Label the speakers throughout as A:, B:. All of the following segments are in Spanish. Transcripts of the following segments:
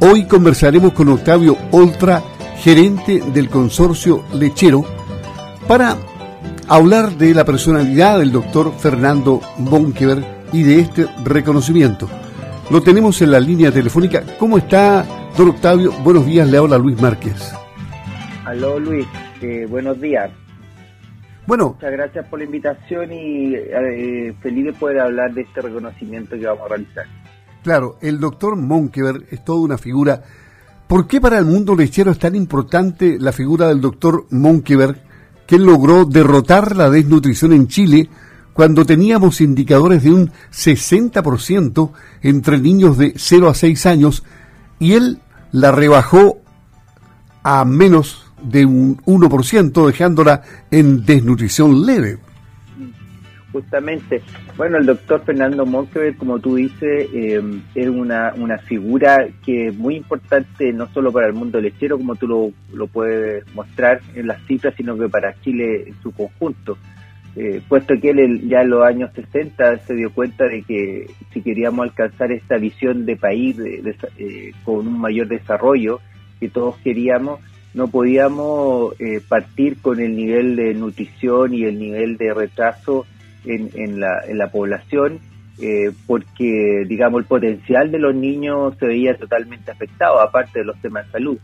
A: Hoy conversaremos con Octavio Oltra, gerente del consorcio lechero, para hablar de la personalidad del doctor Fernando Bonkever y de este reconocimiento. Lo tenemos en la línea telefónica. ¿Cómo está, don Octavio? Buenos días, le habla Luis Márquez.
B: Aló Luis, eh, buenos días. Bueno. Muchas gracias por la invitación y eh, feliz de poder hablar de este reconocimiento que vamos a realizar.
A: Claro, el doctor Monkever es toda una figura. ¿Por qué para el mundo lechero es tan importante la figura del doctor Monkever que logró derrotar la desnutrición en Chile cuando teníamos indicadores de un 60% entre niños de 0 a 6 años y él la rebajó a menos de un 1%, dejándola en desnutrición leve.
B: Justamente. Bueno, el doctor Fernando Monkever, como tú dices, eh, es una, una figura que es muy importante no solo para el mundo lechero, como tú lo, lo puedes mostrar en las cifras, sino que para Chile en su conjunto. Eh, puesto que él ya en los años 60 se dio cuenta de que si queríamos alcanzar esta visión de país eh, con un mayor desarrollo que todos queríamos, no podíamos partir con el nivel de nutrición y el nivel de retraso en, en, la, en la población, eh, porque, digamos, el potencial de los niños se veía totalmente afectado, aparte de los temas de salud.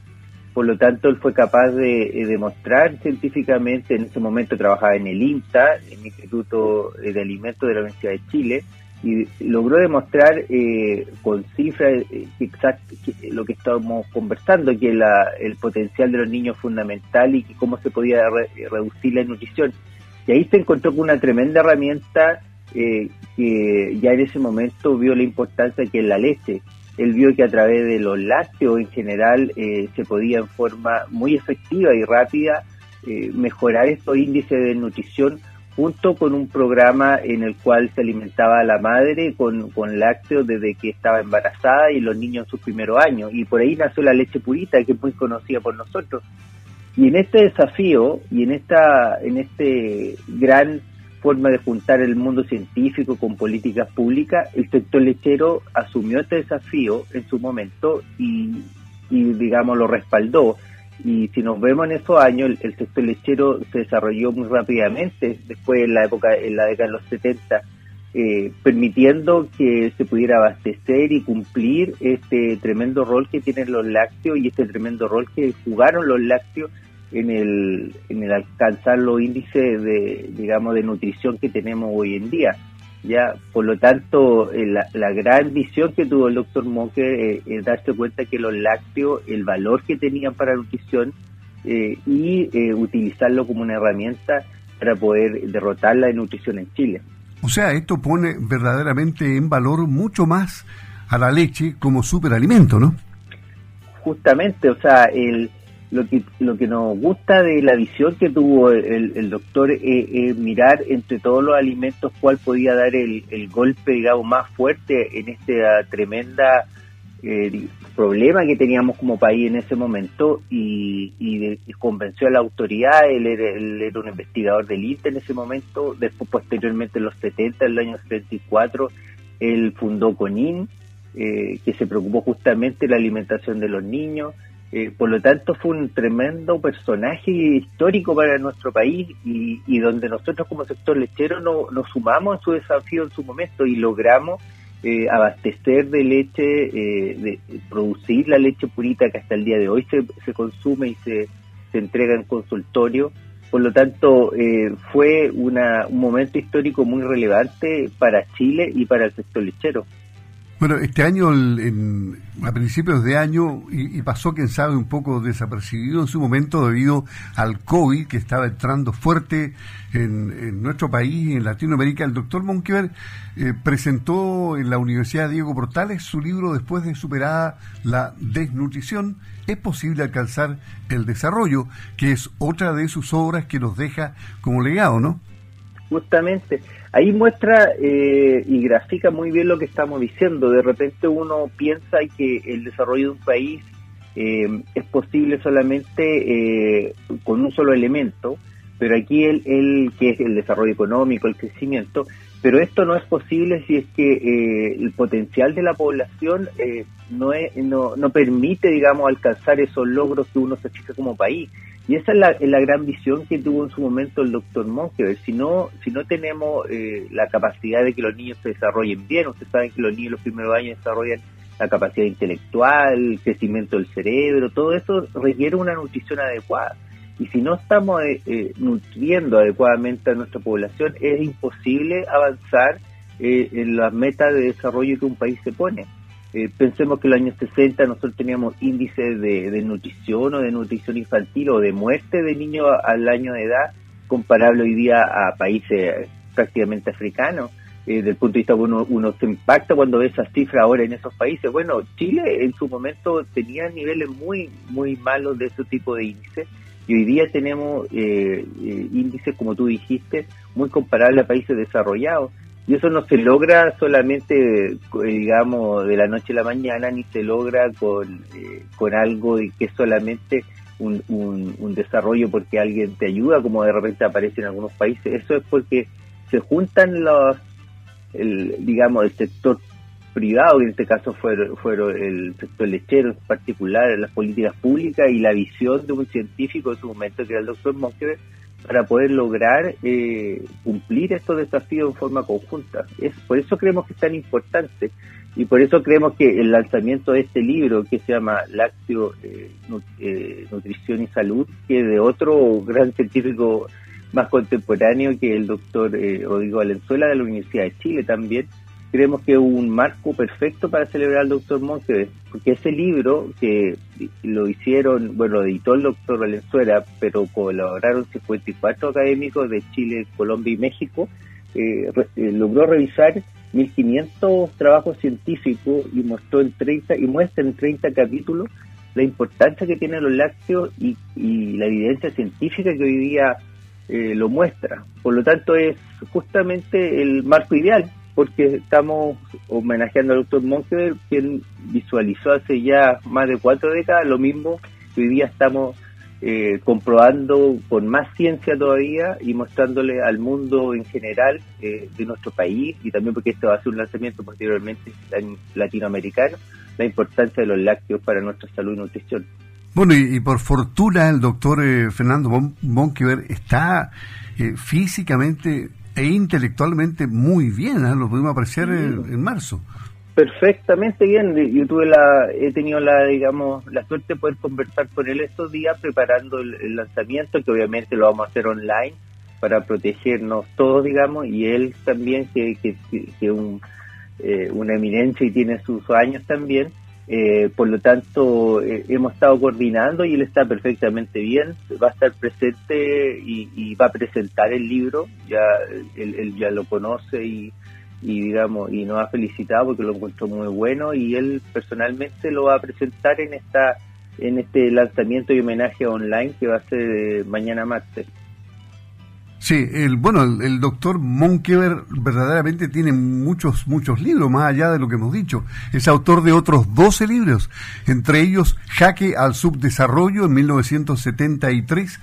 B: Por lo tanto, él fue capaz de demostrar científicamente, en ese momento trabajaba en el INTA, el Instituto de Alimentos de la Universidad de Chile, y logró demostrar eh, con cifras eh, exacto lo que estábamos conversando, que la, el potencial de los niños es fundamental y que cómo se podía reducir la nutrición. Y ahí se encontró con una tremenda herramienta eh, que ya en ese momento vio la importancia que es la leche. Él vio que a través de los lácteos en general se podía en forma muy efectiva y rápida mejorar estos índices de nutrición junto con un programa en el cual se alimentaba a la madre con, con lácteos desde que estaba embarazada y los niños en sus primeros años. Y por ahí nació la leche purita, que es muy conocida por nosotros. Y en este desafío y en esta en este gran forma de juntar el mundo científico con políticas públicas, el sector lechero asumió este desafío en su momento y, digamos, lo respaldó. Y si nos vemos en esos años, el, sector lechero se desarrolló muy rápidamente, después en la época, en la década de los 70, eh, permitiendo que se pudiera abastecer y cumplir este tremendo rol que tienen los lácteos y este tremendo rol que jugaron los lácteos en el, en el alcanzar los índices de, digamos, de nutrición que tenemos hoy en día. Ya, por lo tanto, eh, la, gran visión que tuvo el doctor Moque eh, es darse cuenta que los lácteos, el valor que tenían para la nutrición eh, y utilizarlo como una herramienta para poder derrotar la nutrición en Chile.
A: O sea, esto pone verdaderamente en valor mucho más a la leche como superalimento, ¿no?
B: Justamente, o sea, el, lo que, lo que nos gusta de la visión que tuvo el, doctor es, mirar entre todos los alimentos cuál podía dar el, golpe, digamos, más fuerte en este tremenda eh, problema que teníamos como país en ese momento y, convenció a la autoridad, él era, un investigador del INTE en ese momento, después posteriormente en los 70, en el año 74, él fundó CONIN, eh, que se preocupó justamente de la alimentación de los niños, eh, por lo tanto, fue un tremendo personaje histórico para nuestro país y, donde nosotros como sector lechero nos sumamos a su desafío en su momento y logramos eh, abastecer de leche, eh, producir la leche purita que hasta el día de hoy se, consume y se, se entrega en consultorio. Por lo tanto, fue un momento histórico muy relevante para Chile y para el sector lechero.
A: Bueno, este año, en, a principios de año, y, pasó, quién sabe, un poco desapercibido en su momento debido al COVID que estaba entrando fuerte en, nuestro país, en Latinoamérica. El doctor Monkever eh, presentó en la Universidad Diego Portales su libro Después de superada la desnutrición, es posible alcanzar el desarrollo, que es otra de sus obras que nos deja como legado, ¿no?
B: Justamente. Ahí muestra eh, y grafica muy bien lo que estamos diciendo. De repente uno piensa que el desarrollo de un país eh, es posible solamente eh, con un solo elemento, pero aquí el, que es el desarrollo económico, el crecimiento, pero esto no es posible si es que el potencial de la población no, es, no, no permite, digamos, alcanzar esos logros que uno se fija como país. Y esa es la, la, gran visión que tuvo en su momento el doctor Monkever. Si no, si no tenemos eh, la capacidad de que los niños se desarrollen bien, ustedes saben que los niños los primeros años desarrollan la capacidad intelectual, el crecimiento del cerebro, todo eso requiere una nutrición adecuada. Y si no estamos eh, eh, nutriendo adecuadamente a nuestra población, es imposible avanzar en las metas de desarrollo que un país se pone. Eh, pensemos que en los años 60 nosotros teníamos índices de, nutrición o de nutrición infantil o de muerte de niños al año de edad comparable hoy día a países prácticamente africanos. Eh, desde el punto de vista uno, uno se impacta cuando ve esas cifras ahora en esos países. Bueno, Chile en su momento tenía niveles muy, muy malos de ese tipo de índices y hoy día tenemos eh, eh índices, como tú dijiste, muy comparables a países desarrollados. Y eso no se logra solamente, eh, digamos, de la noche a la mañana, ni se logra con, eh, con algo que es solamente un, un, desarrollo porque alguien te ayuda, como de repente aparece en algunos países. Eso es porque se juntan los, el, digamos, el sector privado, que en este caso fueron, fueron el sector lechero en particular, las políticas públicas y la visión de un científico en su momento, que era el doctor Monkever, para poder lograr eh, cumplir estos desafíos en forma conjunta. Es, por eso creemos que es tan importante y por eso creemos que el lanzamiento de este libro que se llama Lácteo, eh, eh, Nutrición y Salud, que de otro gran científico más contemporáneo que el doctor Rodrigo Valenzuela de la Universidad de Chile también, creemos que es un marco perfecto para celebrar al doctor Monte, porque ese libro que lo hicieron, bueno, lo editó el doctor Valenzuela, pero colaboraron 54 académicos de Chile, Colombia y México, eh, eh, logró revisar 1500 trabajos científicos y mostró en 30 y muestra en 30 capítulos la importancia que tienen los lácteos y, la evidencia científica que hoy día eh, lo muestra. Por lo tanto, es justamente el marco ideal porque estamos homenajeando al doctor Monkever, quien visualizó hace ya más de cuatro décadas lo mismo que hoy día estamos eh, comprobando con más ciencia todavía y mostrándole al mundo en general eh, de nuestro país y también porque esto va a ser un lanzamiento posteriormente latinoamericano, la importancia de los lácteos para nuestra salud y nutrición.
A: Bueno, y, por fortuna el doctor eh, Fernando Monkever está físicamente e intelectualmente muy bien, ¿eh? lo pudimos apreciar en, marzo.
B: Perfectamente bien, yo tuve la, he tenido la, digamos, la suerte de poder conversar con él estos días preparando el, lanzamiento, que obviamente lo vamos a hacer online para protegernos todos, digamos, y él también, que, que, que un, eh, una eminencia y tiene sus años también, eh, por lo tanto, eh, hemos estado coordinando y él está perfectamente bien. Va a estar presente y, va a presentar el libro. Ya él, ya lo conoce y, digamos y nos ha felicitado porque lo encontró muy bueno y él personalmente lo va a presentar en esta en este lanzamiento y homenaje online que va a ser eh, mañana martes.
A: Sí, el, bueno, el, doctor Monkever verdaderamente tiene muchos, muchos libros, más allá de lo que hemos dicho. Es autor de otros 12 libros, entre ellos Jaque al Subdesarrollo en 1973,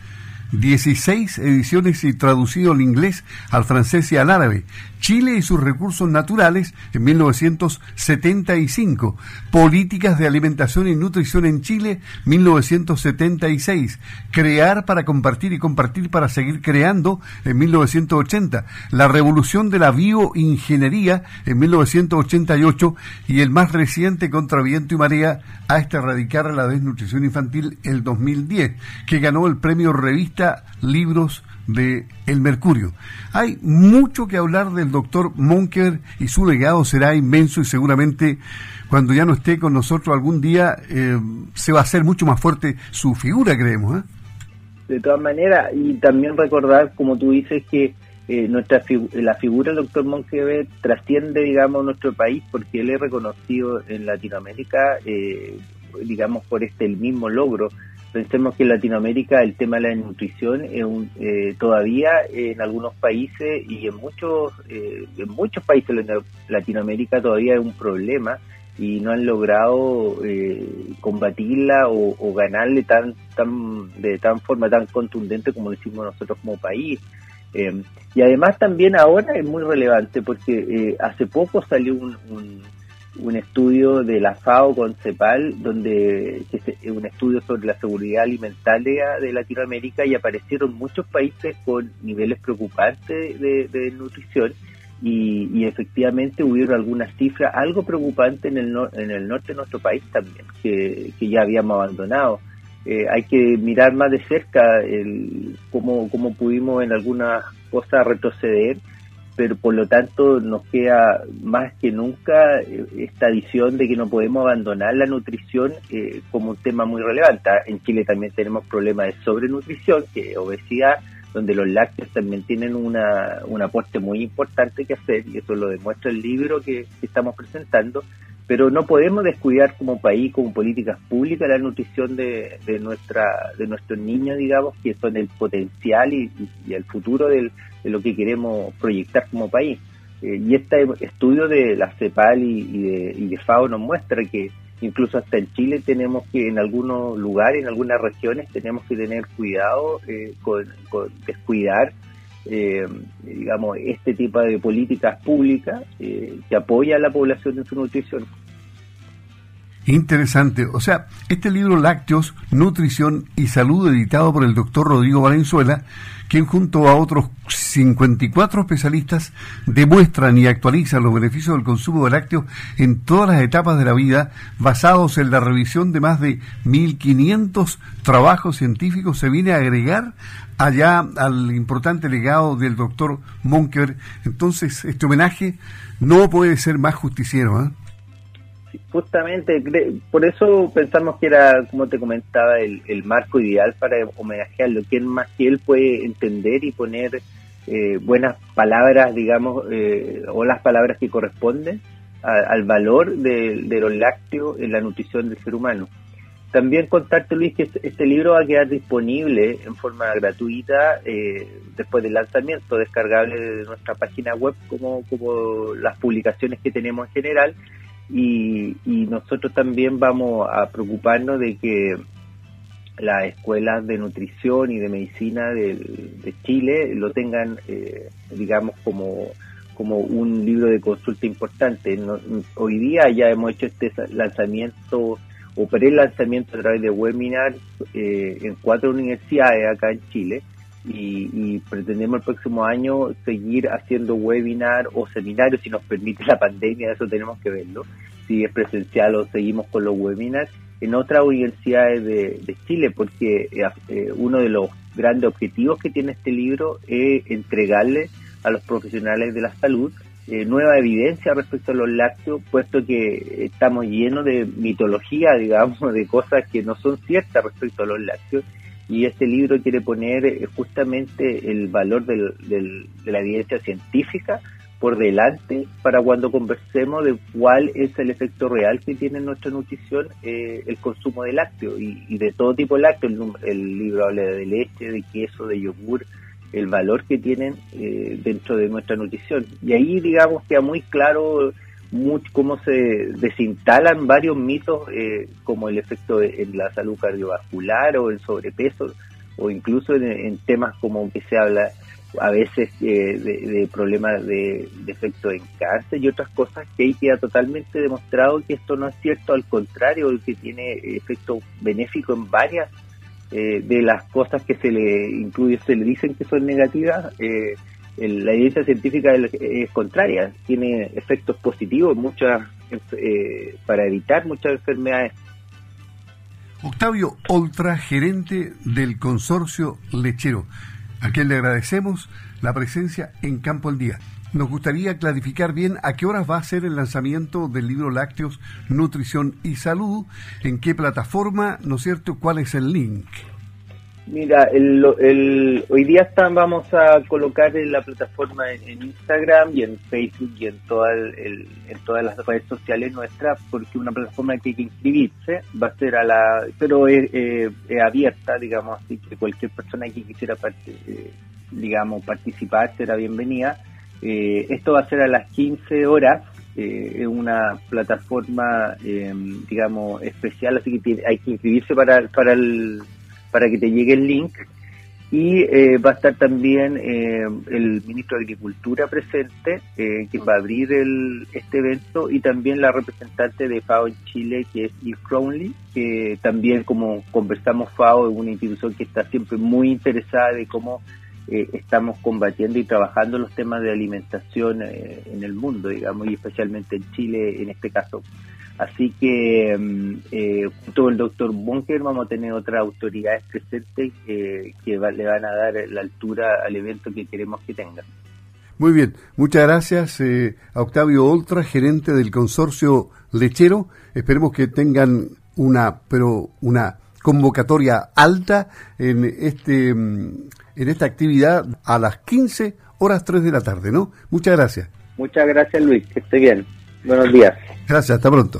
A: 16 ediciones y traducido al inglés, al francés y al árabe. Chile y sus recursos naturales en 1975. Políticas de alimentación y nutrición en Chile 1976. Crear para compartir y compartir para seguir creando en 1980. La revolución de la bioingeniería en 1988 y el más reciente contra viento y marea hasta erradicar la desnutrición infantil el 2010, que ganó el premio Revista Libros de El Mercurio. Hay mucho que hablar del doctor Monker y su legado será inmenso y seguramente cuando ya no esté con nosotros algún día eh, se va a hacer mucho más fuerte su figura, creemos. ¿eh?
B: De todas maneras, y también recordar, como tú dices, que eh, nuestra la figura del doctor Monkever trasciende, digamos, nuestro país porque él es reconocido en Latinoamérica, digamos, por este el mismo logro Pensemos que en Latinoamérica el tema de la nutrición es un, eh, todavía en algunos países y en muchos eh, en muchos países de Latinoamérica todavía es un problema y no han logrado eh, combatirla o, ganarle tan tan de tan forma tan contundente como decimos nosotros como país. y además también ahora es muy relevante porque hace poco salió un un estudio de la FAO con CEPAL, donde es un estudio sobre la seguridad alimentaria de Latinoamérica y aparecieron muchos países con niveles preocupantes de, nutrición y, efectivamente hubieron algunas cifras algo preocupantes en el, en el norte de nuestro país también, que, ya habíamos abandonado. Eh, hay que mirar más de cerca el, cómo, cómo pudimos en algunas cosas retroceder pero por lo tanto nos queda más que nunca eh, esta visión de que no podemos abandonar la nutrición eh, como un tema muy relevante. Ah, en Chile también tenemos problemas de sobrenutrición, que es obesidad, donde los lácteos también tienen una, un aporte muy importante que hacer, y eso lo demuestra el libro que estamos presentando, pero no podemos descuidar como país, como políticas públicas, la nutrición de, de, nuestra, de nuestros niños, digamos, que son el potencial y, el futuro de lo que queremos proyectar como país. Eh, y este estudio de la CEPAL y, de, FAO nos muestra que incluso hasta en Chile tenemos que, en algunos lugares, en algunas regiones, tenemos que tener cuidado eh, con, descuidar eh, digamos, este tipo de políticas públicas que apoya a la población en su nutrición.
A: Interesante. O sea, este libro Lácteos, Nutrición y Salud, editado por el doctor Rodrigo Valenzuela, quien junto a otros 54 especialistas demuestran y actualizan los beneficios del consumo de lácteos en todas las etapas de la vida, basados en la revisión de más de 1.500 trabajos científicos, se viene a agregar allá al importante legado del doctor Monker. Entonces, este homenaje no puede ser más justiciero. ¿eh?
B: Justamente, por eso pensamos que era, como te comentaba, el, marco ideal para homenajearlo. ¿Quién más que él puede entender y poner eh, buenas palabras, digamos, eh, o las palabras que corresponden al valor de, los lácteos en la nutrición del ser humano? También contarte, Luis, que este libro va a quedar disponible en forma gratuita eh, después del lanzamiento, descargable de nuestra página web, como, como las publicaciones que tenemos en general y, nosotros también vamos a preocuparnos de que las escuelas de nutrición y de medicina de, Chile lo tengan, eh, digamos, como, como un libro de consulta importante. hoy día ya hemos hecho este lanzamiento o pre-lanzamiento a través de webinars eh, en cuatro universidades acá en Chile y, pretendemos el próximo año seguir haciendo webinar o seminarios si nos permite la pandemia, eso tenemos que verlo, si es presencial o seguimos con los webinars en otras universidades de, Chile, porque eh, eh, uno de los grandes objetivos que tiene este libro es entregarle a los profesionales de la salud eh, nueva evidencia respecto a los lácteos, puesto que estamos llenos de mitología, digamos, de cosas que no son ciertas respecto a los lácteos y este libro quiere poner eh, justamente el valor de la evidencia científica por delante para cuando conversemos de cuál es el efecto real que tiene en nuestra nutrición eh, el consumo de lácteos y, de todo tipo de lácteos. El, libro habla de leche, de queso, de yogur, el valor que tienen eh, dentro de nuestra nutrición. Y ahí, digamos, queda muy claro cómo se desinstalan varios mitos eh, como el efecto en la salud cardiovascular o el sobrepeso o incluso en, temas como que se habla a veces eh, de, problemas de, efecto en cáncer y otras cosas que ahí queda totalmente demostrado que esto no es cierto, al contrario, que tiene efecto benéfico en varias eh, de las cosas que se le incluye, se le dicen que son negativas, eh, la evidencia científica es, contraria, tiene efectos positivos muchas eh, para evitar muchas enfermedades.
A: Octavio Oltra, gerente del consorcio lechero, a quien le agradecemos la presencia en Campo al Día. Nos gustaría clarificar bien a qué horas va a ser el lanzamiento del libro Lácteos, Nutrición y Salud, en qué plataforma, ¿no es cierto? ¿Cuál es el link?
B: Mira, el, hoy día están, vamos a colocar en la plataforma en, Instagram y en Facebook y en, toda el, en todas las redes sociales nuestras, porque una plataforma que hay que inscribirse va a ser a la, pero es, abierta, digamos, así que cualquier persona que quisiera, eh, digamos, participar será bienvenida. Eh, esto va a ser a las 15 horas, eh, es una plataforma, digamos, especial, así que hay que inscribirse para, para el para que te llegue el link. Y eh, va a estar también eh, el ministro de Agricultura presente, eh, que va a abrir el, este evento, y también la representante de FAO en Chile, que es Eve Crowley, que también, como conversamos, FAO es una institución que está siempre muy interesada de cómo estamos combatiendo y trabajando los temas de alimentación en el mundo, digamos, y especialmente en Chile en este caso. Así que eh, junto con el doctor Bunker vamos a tener otras autoridades presentes que le van a dar la altura al evento que queremos que tenga.
A: Muy bien, muchas gracias eh, a Octavio Oltra, gerente del consorcio lechero. Esperemos que tengan una, pero una convocatoria alta en este mm, en esta actividad a las 15 horas 3 de la tarde, ¿no? Muchas gracias.
B: Muchas gracias, Luis. Que esté bien. Buenos días.
A: Gracias, hasta pronto.